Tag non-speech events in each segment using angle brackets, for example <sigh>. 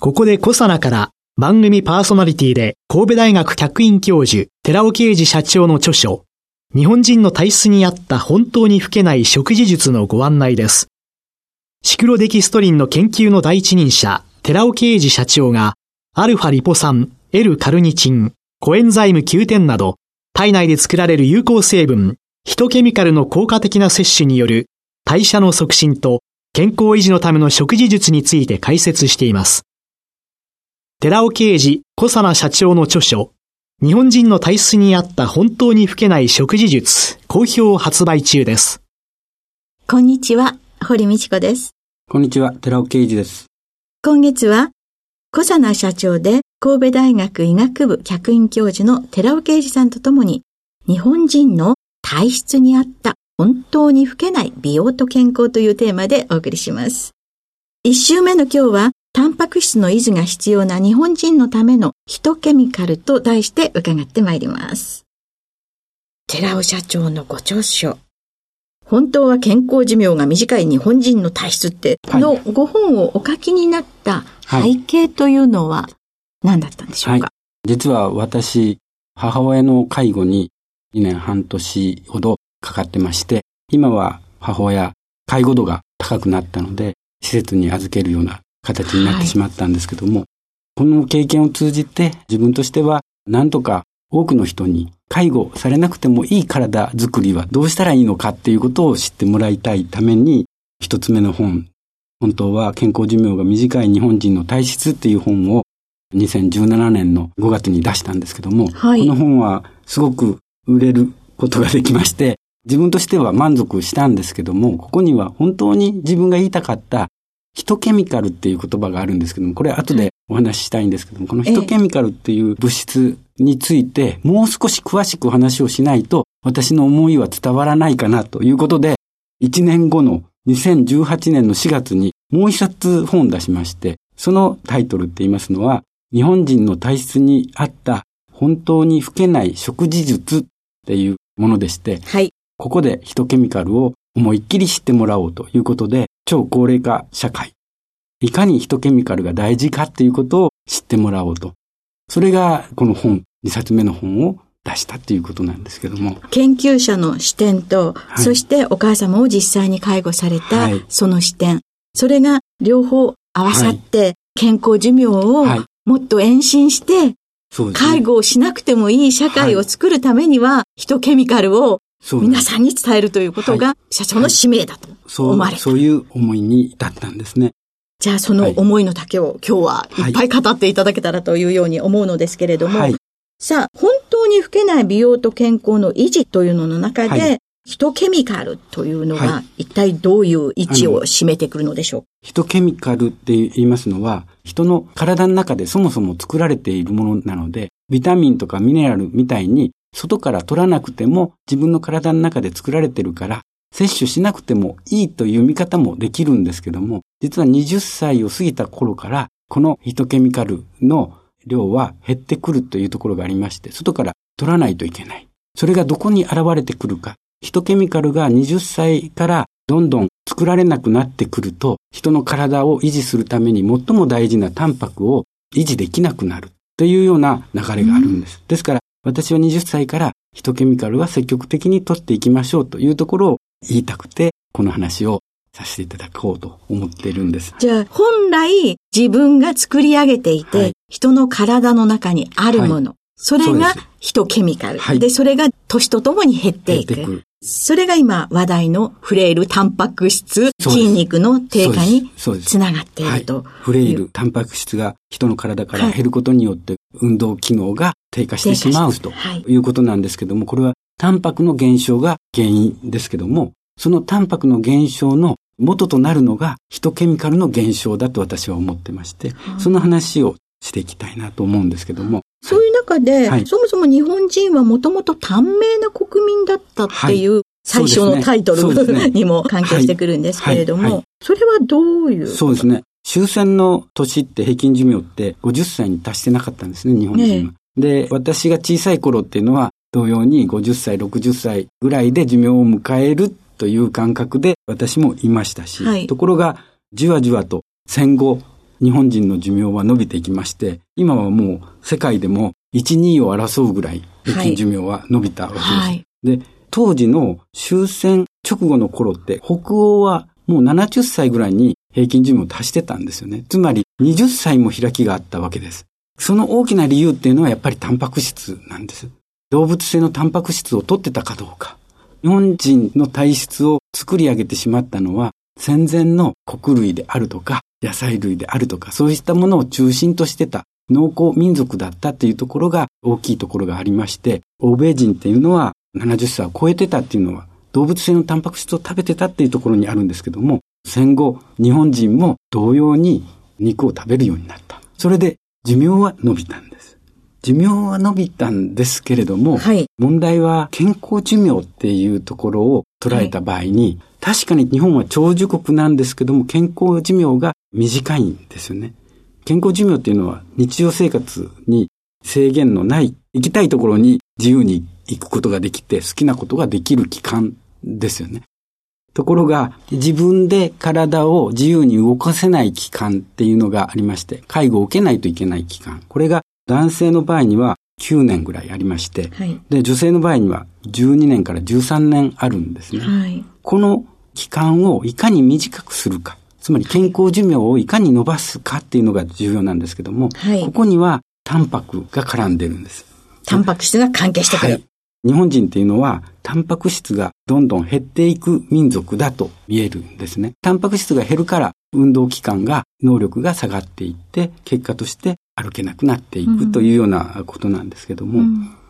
ここでコサナから番組パーソナリティで神戸大学客員教授寺尾啓二社長の著書日本人の体質に合った本当に老けない食事術のご案内ですシクロデキストリンの研究の第一人者寺尾啓二社長がアルファリポ酸、L カルニチン、コエンザイム Q10 など体内で作られる有効成分ヒトケミカルの効果的な摂取による代謝の促進と健康維持のための食事術について解説しています。寺尾啓治小佐奈社長の著書、日本人の体質に合った本当に老けない食事術、好評発売中です。こんにちは、堀道子です。こんにちは、寺尾啓治です。今月は、小佐奈社長で神戸大学医学部客員教授の寺尾啓治さんとともに、日本人の体質に合った本当に老けない美容と健康というテーマでお送りします。一週目の今日は、タンパク質の維持が必要な日本人のためのヒトケミカルと題して伺ってまいります。寺尾社長のご著書、本当は健康寿命が短い日本人の体質って、このご本をお書きになった背景というのは何だったんでしょうか、はい、実は私、母親の介護に2年半年ほどかかってまして、今は母親、介護度が高くなったので、施設に預けるような形になってしまったんですけども、はい、この経験を通じて自分としてはなんとか多くの人に介護されなくてもいい体づくりはどうしたらいいのかっていうことを知ってもらいたいために、一つ目の本、本当は健康寿命が短い日本人の体質っていう本を2017年の5月に出したんですけども、はい、この本はすごく売れることができまして、自分としては満足したんですけども、ここには本当に自分が言いたかったヒトケミカルっていう言葉があるんですけども、これ後でお話ししたいんですけども、このヒトケミカルっていう物質について、もう少し詳しくお話をしないと、私の思いは伝わらないかなということで、1年後の2018年の4月にもう一冊本出しまして、そのタイトルって言いますのは、日本人の体質に合った本当に老けない食事術っていうものでして、はい。ここでヒトケミカルを思いっきり知ってもらおうということで、超高齢化社会、いかにヒトケミカルが大事かっていうことを知ってもらおうと。それがこの本、2冊目の本を出したっていうことなんですけども。研究者の視点と、はい、そしてお母様を実際に介護されたその視点、はい、それが両方合わさって、健康寿命をもっと延伸して、介護をしなくてもいい社会を作るためには、ヒトケミカルを皆さんに伝えるということが社長の使命だと思われた。そういう思いに至ったんですね。じゃあその思いの丈を今日はいっぱい語っていただけたらというように思うのですけれども、はい、さあ、本当に老けない美容と健康の維持というのの中で、はい、ヒトケミカルというのは、一体どういう位置を占めてくるのでしょう？ヒトケミカルって言いますのは、人の体の中でそもそも作られているものなので、ビタミンとかミネラルみたいに外から取らなくても自分の体の中で作られてるから、摂取しなくてもいいという見方もできるんですけども、実は20歳を過ぎた頃から、このヒトケミカルの量は減ってくるというところがありまして、外から取らないといけない。それがどこに現れてくるか。ヒトケミカルが20歳からどんどん作られなくなってくると、人の体を維持するために最も大事なタンパクを維持できなくなるというような流れがあるんです。ですから、私は20歳からヒトケミカルは積極的に取っていきましょうというところを言いたくて、この話をさせていただこうと思っているんです。じゃあ、本来自分が作り上げていて、はい、人の体の中にあるもの、はい、それがヒトケミカル、はい、で、それが年とともに減っていく。それが今話題のフレイルタンパク質、筋肉の低下につながっていると。フレイルタンパク質が人の体から減ることによって運動機能が低下してしまうとい。うことなんですけども、これはタンパクの減少が原因ですけども、そのタンパクの減少の元となるのがヒトケミカルの減少だと私は思ってまして、その話をしていきたいなと思うんですけども。そういう中で、はい。そもそも日本人はもともと短命な国民だったっていう、最初のタイトそうですね。ル <laughs> にも関係してくるんですけれども、それはどういう？そうですね。終戦の年って平均寿命って50歳に達してなかったんですね、日本人は。で、私が小さい頃っていうのは、同様に50歳、60歳ぐらいで寿命を迎えるという感覚で私もいましたし、はい。ところが、じわじわと戦後、日本人の寿命は伸びていきまして、今はもう世界でも1、2を争うぐらい平均寿命は伸びたわけです。はい。で、当時の終戦直後の頃って、北欧はもう70歳ぐらいに平均寿命を達してたんですよね。つまり20歳も開きがあったわけです。その大きな理由っていうのはやっぱりタンパク質なんです。動物性のタンパク質を取ってたかどうか。日本人の体質を作り上げてしまったのは戦前の穀類であるとか野菜類であるとかそういったものを中心としてた農耕民族だったっていうところが大きいところがありまして、欧米人っていうのは70歳を超えてたっていうのは動物性のタンパク質を食べてたっていうところにあるんですけども、戦後日本人も同様に肉を食べるようになった。それで寿命は伸びたんです。寿命は伸びたんですけれども、はい。問題は健康寿命っていうところを捉えた場合に、確かに日本は長寿国なんですけども、健康寿命が短いんですよね。健康寿命っていうのは日常生活に制限のない、行きたいところに自由に行くことができて、好きなことができる期間ですよね。ところが、自分で体を自由に動かせない期間っていうのがありまして、介護を受けないといけない期間。これが男性の場合には9年ぐらいありまして、はい。で、女性の場合には12年から13年あるんですね。はい。この期間をいかに短くするか、つまり健康寿命をいかに伸ばすかっていうのが重要なんですけども、はいここにはタンパクが絡んでるんです。タンパク質が関係してくる。はい。日本人っていうのは、タンパク質がどんどん減っていく民族だと言えるんですね。タンパク質が減るから、運動期間が、能力が下がっていって、結果として歩けなくなっていくというようなことなんですけども、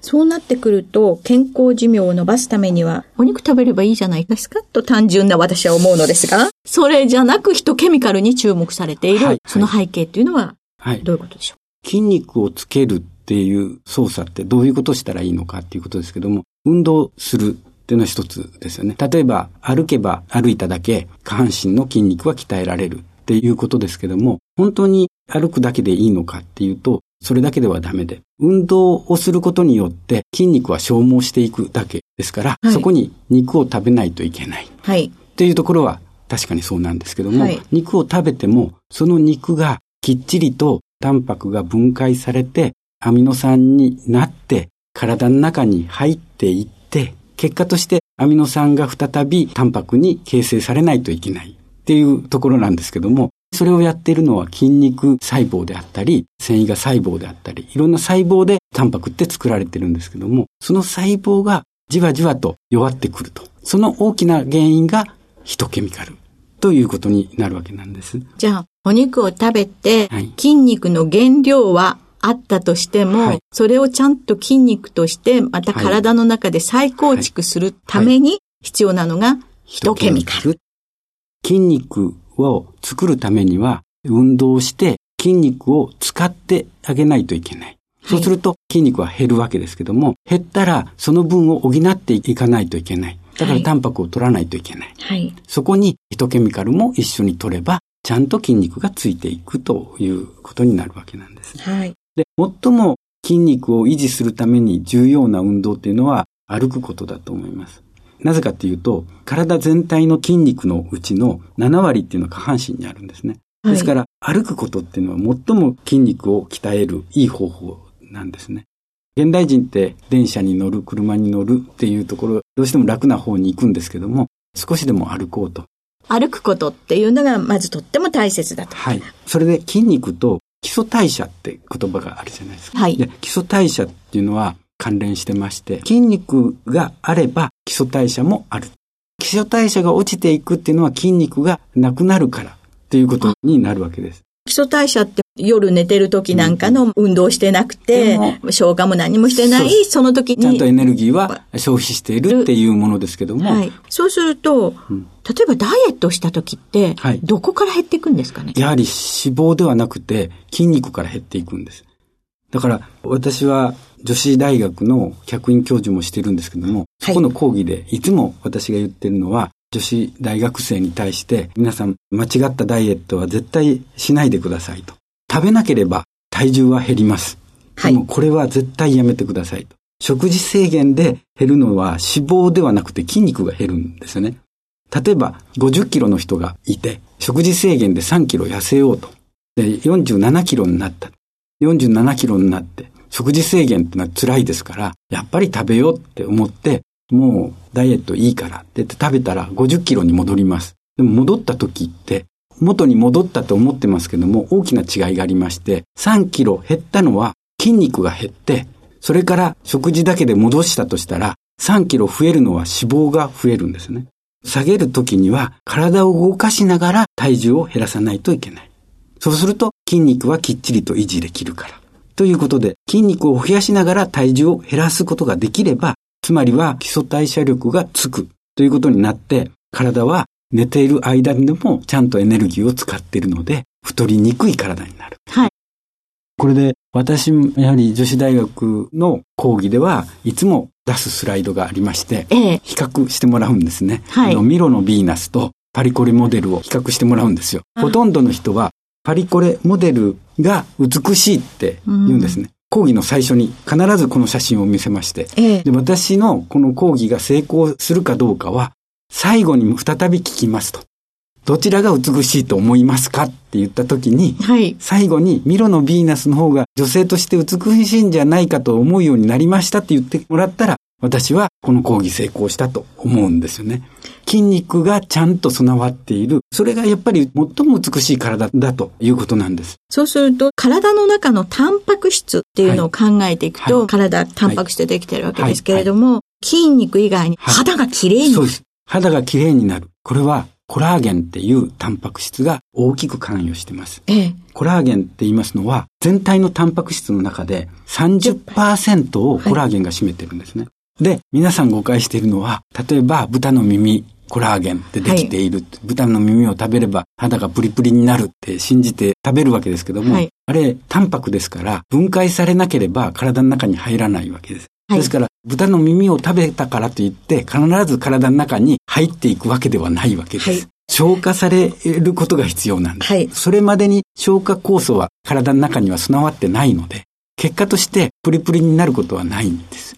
そうなってくると、健康寿命を伸ばすためには、お肉食べればいいじゃないですか。と単純な私は思うのですが、それじゃなくヒトケミカルに注目されている、はい。その背景っていうのははい。どういうことでしょ筋肉をつけるっていう操作ってどういうことをしたらいいのかっていうことですけども、運動するっていうのは一つですよね。例えば歩けば歩いただけ下半身の筋肉は鍛えられるっていうことですけども、本当に歩くだけでいいのかっていうと、それだけではダメで、運動をすることによって筋肉は消耗していくだけですから、はいそこに肉を食べないといけない。うはい。っていうところは確かにそうなんですけども、はい肉を食べても、その肉がきっちりとタンパクが分解されて、アミノ酸になって、体の中に入っていって、結果としてアミノ酸が再びタンパクに形成されないといけないっていうところなんですけども、それをやっているのは筋肉細胞であったり、繊維が細胞であったり、いろんな細胞でタンパクって作られてるんですけども、その細胞がじわじわと弱ってくると。その大きな原因がヒトケミカルということになるわけなんです。じゃあ、お肉を食べてはい、筋肉の原料はあったとしても、はいそれをちゃんと筋肉として、また体の中で再構築するために必要なのが、ヒトケミカル。ル。筋肉を作るためには、運動して筋肉を使ってあげないといけない。そうすると筋肉は減るわけですけども、減ったらその分を補っていかないといけない。だかはいらタンパクを取らないといけない。はい。そこにヒトケミカルも一緒に取れば、ちゃんと筋肉がついていくということになるわけなんです。はい。で、最も筋肉を維持するために重要な運動っていうのは歩くことだと思います。なぜかっていうと、体全体の筋肉のうちの7割っていうのは下半身にあるんですね。はいですから、歩くことっていうのは最も筋肉を鍛えるいい方法なんですね。現代人って電車に乗る、車に乗るっていうところ、どうしても楽な方に行くんですけども、少しでも歩こうと。歩くことっていうのが、まずとっても大切だと。はい。それで筋肉と基礎代謝って言葉があるじゃないですか。はいで基礎代謝っていうのは関連してまして、筋肉があれば基礎代謝もある。基礎代謝が落ちていくっていうのは筋肉がなくなるからっていうことになるわけです。基礎代謝って夜寝てる時なんかの運動してなくて、消化も何もしてない、その時に。ちゃんとエネルギーは消費しているっていうものですけども。はい。そうすると、うん、例えばダイエットした時って、はい、どこから減っていくんですかね？やはり脂肪ではなくて筋肉から減っていくんです。だから私は女子大学の客員教授もしてるんですけども、そこの講義でいつも私が言ってるのは、女子大学生に対して皆さん間違ったダイエットは絶対しないでくださいと。食べなければ体重は減ります。でもこれは絶対やめてくださいと。食事制限で減るのは脂肪ではなくて筋肉が減るんですよね。例えば50キロの人がいて、食事制限で3キロ痩せようと。で、47キロになった。47キロになって、食事制限ってのは辛いですから、やっぱり食べようって思って、もうダイエットいいからって言って食べたら50キロに戻ります。でも戻った時って元に戻ったと思ってますけども大きな違いがありまして3キロ減ったのは筋肉が減ってそれから食事だけで戻したとしたら3キロ増えるのは脂肪が増えるんですね。下げる時には体を動かしながら体重を減らさないといけない。そうすると筋肉はきっちりと維持できるから。ということで筋肉を増やしながら体重を減らすことができればつまりは基礎代謝力がつくということになって、体は寝ている間でもちゃんとエネルギーを使っているので、太りにくい体になる。はい。これで私もやはり女子大学の講義ではいつも出すスライドがありまして、ええ、比較してもらうんですね。はい、あのミロのヴィーナスとパリコレモデルを比較してもらうんですよ。ほとんどの人はパリコレモデルが美しいって言うんですね。講義の最初に必ずこの写真を見せまして、ええ、で私のこの講義が成功するかどうかは、最後に再び聞きますと。どちらが美しいと思いますかって言った時に、はい、最後にミロのヴィーナスの方が女性として美しいんじゃないかと思うようになりましたって言ってもらったら、私はこの講義成功したと思うんですよね。筋肉がちゃんと備わっている。それがやっぱり最も美しい体だということなんです。そうすると、体の中のタンパク質っていうのを考えていくと、はいはい、体、タンパク質でできてるわけですけれども、はい、筋肉以外に肌が綺麗になる、そうです。肌が綺麗になる。これはコラーゲンっていうタンパク質が大きく関与しています。ええ、コラーゲンって言いますのは、全体のタンパク質の中で30%をコラーゲンが占めてるんですね。で、皆さん誤解しているのは、例えば豚の耳、コラーゲンってできている、はい、豚の耳を食べれば肌がプリプリになるって信じて食べるわけですけども、はい、あれ、タンパクですから分解されなければ体の中に入らないわけです。はい、ですから、豚の耳を食べたからといって、必ず体の中に入っていくわけではないわけです。消化されることが必要なんです。それまでに消化酵素は体の中には備わってないので、結果としてプリプリになることはないんです。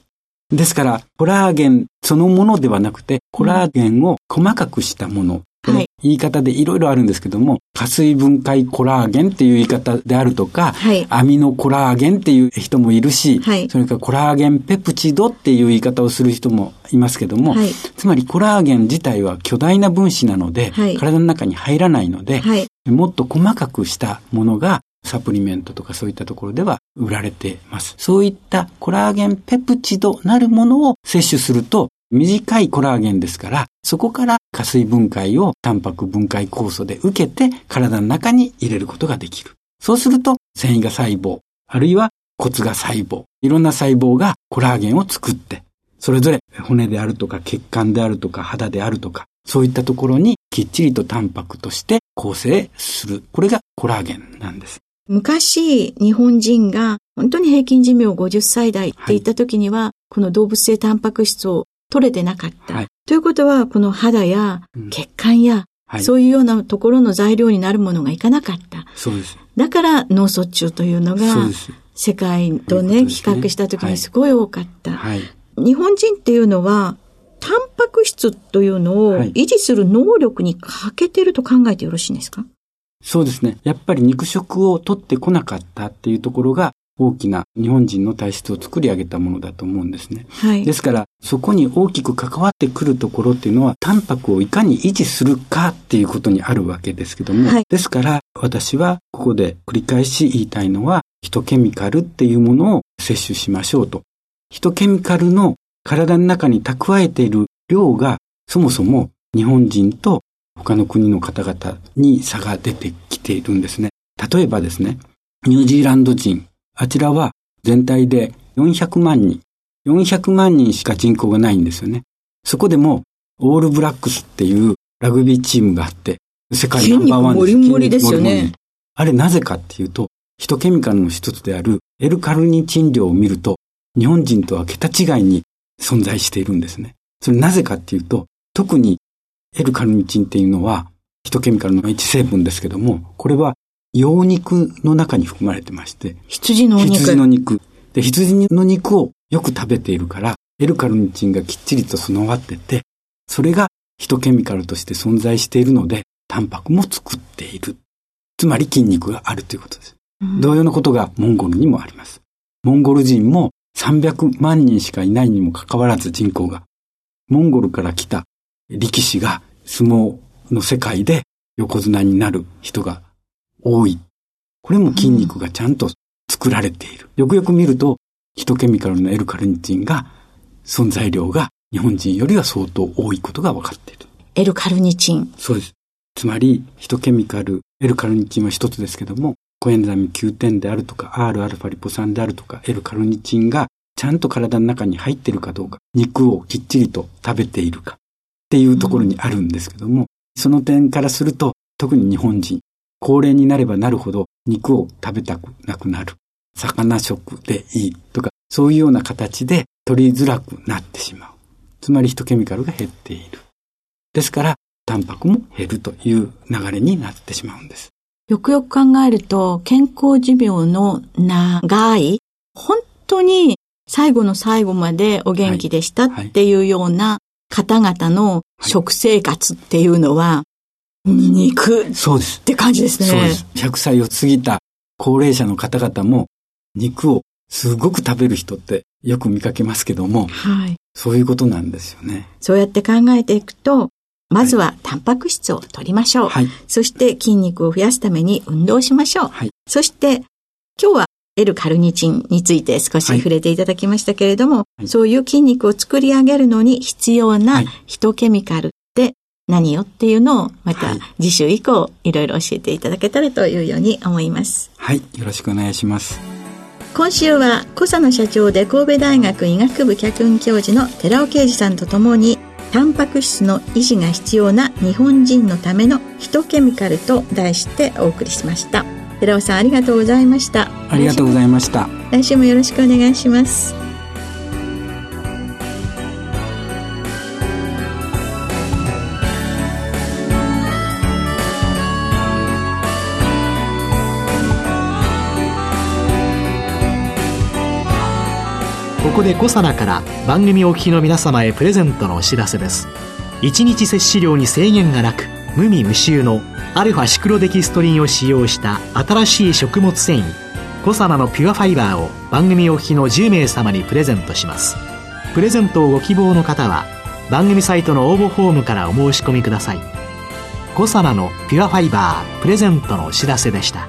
ですから、コラーゲンそのものではなくて、コラーゲンを細かくしたもの。はい、言い方でいろいろあるんですけども、加水分解コラーゲンっていう言い方であるとか、はい、アミノコラーゲンっていう人もいるし、はい、それからコラーゲンペプチドっていう言い方をする人もいますけども、はい、つまりコラーゲン自体は巨大な分子なので、体の中に入らないので、もっと細かくしたものがサプリメントとかそういったところでは売られています。そういったコラーゲンペプチドなるものを摂取すると短いコラーゲンですから、そこから加水分解をタンパク分解酵素で受けて体の中に入れることができる。そうすると繊維が細胞、あるいは骨が細胞、いろんな細胞がコラーゲンを作って、それぞれ骨であるとか血管であるとか肌であるとか、そういったところにきっちりとタンパクとして構成する。これがコラーゲンなんです。昔、日本人が本当に平均寿命50歳代って言った時には、はい、この動物性タンパク質を取れてなかった。はい、ということは、この肌や血管や、うん、そういうようなところの材料になるものがいかなかった。そうです。だから脳卒中というのが、世界とね、ね。比較した時にすごい多かった。はい、日本人っていうのは、タンパク質というのを維持する能力に欠けてると考えてよろしいんですか？そうですね。やっぱり肉食を取ってこなかったっていうところが大きな日本人の体質を作り上げたものだと思うんですね。はい、ですから、そこに大きく関わってくるところっていうのは、タンパクをいかに維持するかっていうことにあるわけですけども、はい、ですから、私はここで繰り返し言いたいのは、ヒトケミカルっていうものを摂取しましょうと。ヒトケミカルの体の中に蓄えている量が、そもそも日本人と他の国の方々に差が出てきているんですね。例えばですね、ニュージーランド人、あちらは全体で400万人、400万人しか人口がないんですよね。そこでも、オールブラックスっていうラグビーチームがあって、世界ナンバーワンです。筋肉もりですよね。あれなぜかっていうと、ヒトケミカルの一つである L カルニチン量を見ると、日本人とは桁違いに存在しているんですね。それなぜかっていうと、特に L カルニチンっていうのは、ヒトケミカルの一成分ですけども、これは羊肉の中に含まれてまして、羊の肉。羊の肉。で、羊の肉をよく食べているから、L カルニチンがきっちりと備わってて、それがヒトケミカルとして存在しているので、タンパクも作っている。つまり筋肉があるということです。うん、同様のことがモンゴルにもあります。モンゴル人も300万人しかいないにもかかわらず人口が、モンゴルから来た力士が相撲の世界で横綱になる人が多い。これも筋肉がちゃんと作られている。よくよく見ると、ヒトケミカルの L カルニチンが存在量が日本人よりは相当多いことが分かっている。L カルニチン。そうです。つまり、ヒトケミカル、L カルニチンは一つですけども、コエンザミ9点であるとか、Rα リポ酸であるとか、L カルニチンがちゃんと体の中に入っているかどうか、肉をきっちりと食べているかっていうところにあるんですけども、その点からすると、特に日本人、高齢になればなるほど肉を食べたくなくなる。魚食でいいとか、そういうような形で取りづらくなってしまう。つまりヒトケミカルが減っている。ですから、タンパクも減るという流れになってしまうんです。よくよく考えると、健康寿命の長い、本当に最後の最後までお元気でしたっていうような方々の食生活っていうのは、肉そうです。って感じですね。そうです。100歳を過ぎた高齢者の方々も肉をすごく食べる人ってよく見かけますけども、はい。そういうことなんですよね。そうやって考えていくと、まずはタンパク質を取りましょう。はい。そして筋肉を増やすために運動しましょう。はい。そして今日はカルニチンについて少し触れていただきましたけれども、はい、そういう筋肉を作り上げるのに必要なヒトケミカルって何よっていうのをまた次週以降いろいろ教えていただけたらというように思います。はい、よろしくお願いします。今週は小佐野社長で神戸大学医学部客員教授の寺尾啓二さんとともにタンパク質の維持が必要な日本人のためのヒトケミカルと題してお送りしました。寺尾さんありがとうございました。ありがとうございました。来週もよろしくお願いします。ここでコサナから番組お聞きの皆様へプレゼントのお知らせです。1日摂取量に制限がなく無味無臭のアルファシクロデキストリンを使用した新しい食物繊維コサナのピュアファイバーを番組お聞きの10名様にプレゼントします。プレゼントをご希望の方は番組サイトの応募フォームからお申し込みください。コサナのピュアファイバープレゼントのお知らせでした。